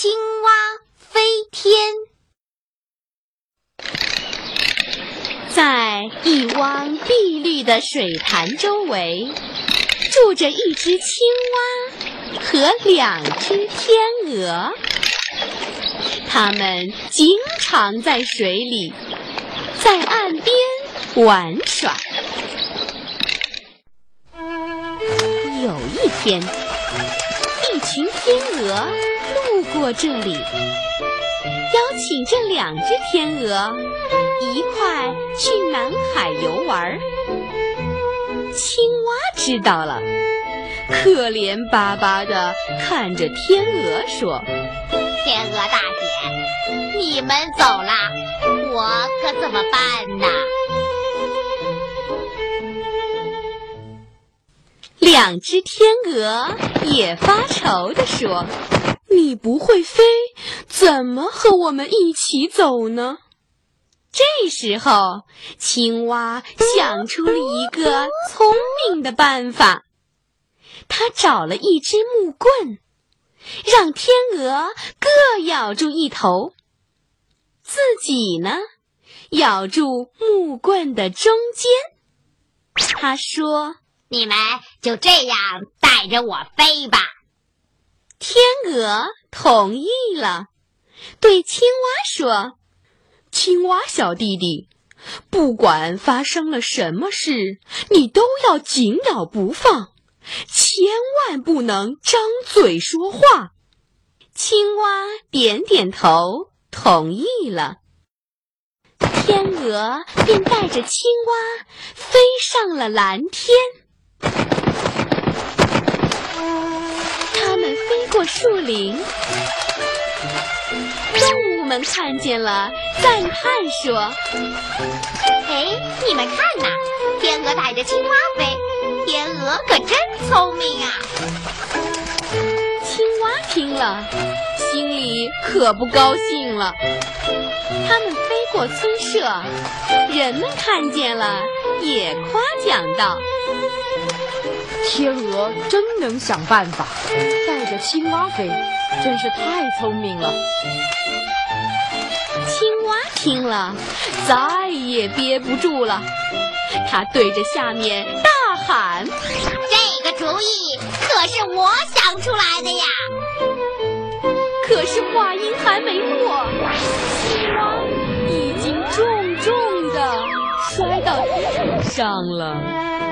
青蛙飞天。在一汪碧绿的水潭周围，住着一只青蛙和两只天鹅。它们经常在水里，在岸边玩耍。有一天，一群天鹅路过这里，邀请这两只天鹅一块去南海游玩。青蛙知道了，可怜巴巴的看着天鹅说：“天鹅大姐，你们走了，我可怎么办呢？”两只天鹅也发愁地说：“你不会飞，怎么和我们一起走呢？”这时候，青蛙想出了一个聪明的办法，它找了一只木棍，让天鹅各咬住一头，自己呢，咬住木棍的中间。他说。你们就这样带着我飞吧。天鹅同意了，对青蛙说：“青蛙小弟弟，不管发生了什么事，你都要紧咬不放，千万不能张嘴说话。”青蛙点点头，同意了。天鹅便带着青蛙飞上了蓝天。过树林，动物们看见了，赞叹说：“哎，你们看呐，天鹅带着青蛙飞，天鹅可真聪明啊！”青蛙听了，心里可不高兴了。它们飞过村舍，人们看见了，也夸奖道。天鹅真能想办法，带着青蛙飞，真是太聪明了。青蛙听了，再也憋不住了，它对着下面大喊：“这个主意可是我想出来的呀！”可是话音还没落，青蛙上了。